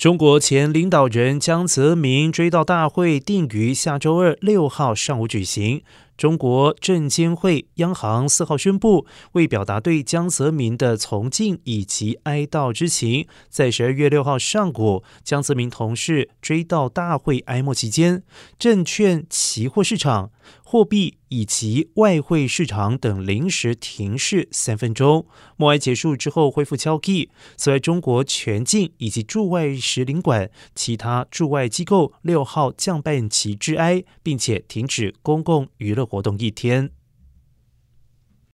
中国前领导人江泽民追悼大会定于下周二六号上午举行。中国证监会央行四号宣布，为表达对江泽民的崇敬以及哀悼之情，在十二月六号上午，江泽民同事追悼大会哀默期间，证券期货市场。货币以及外汇市场等临时停市三分钟，默哀结束之后恢复交易。此外，中国全境以及驻外使领馆、其他驻外机构六号降半旗致哀，并且停止公共娱乐活动一天。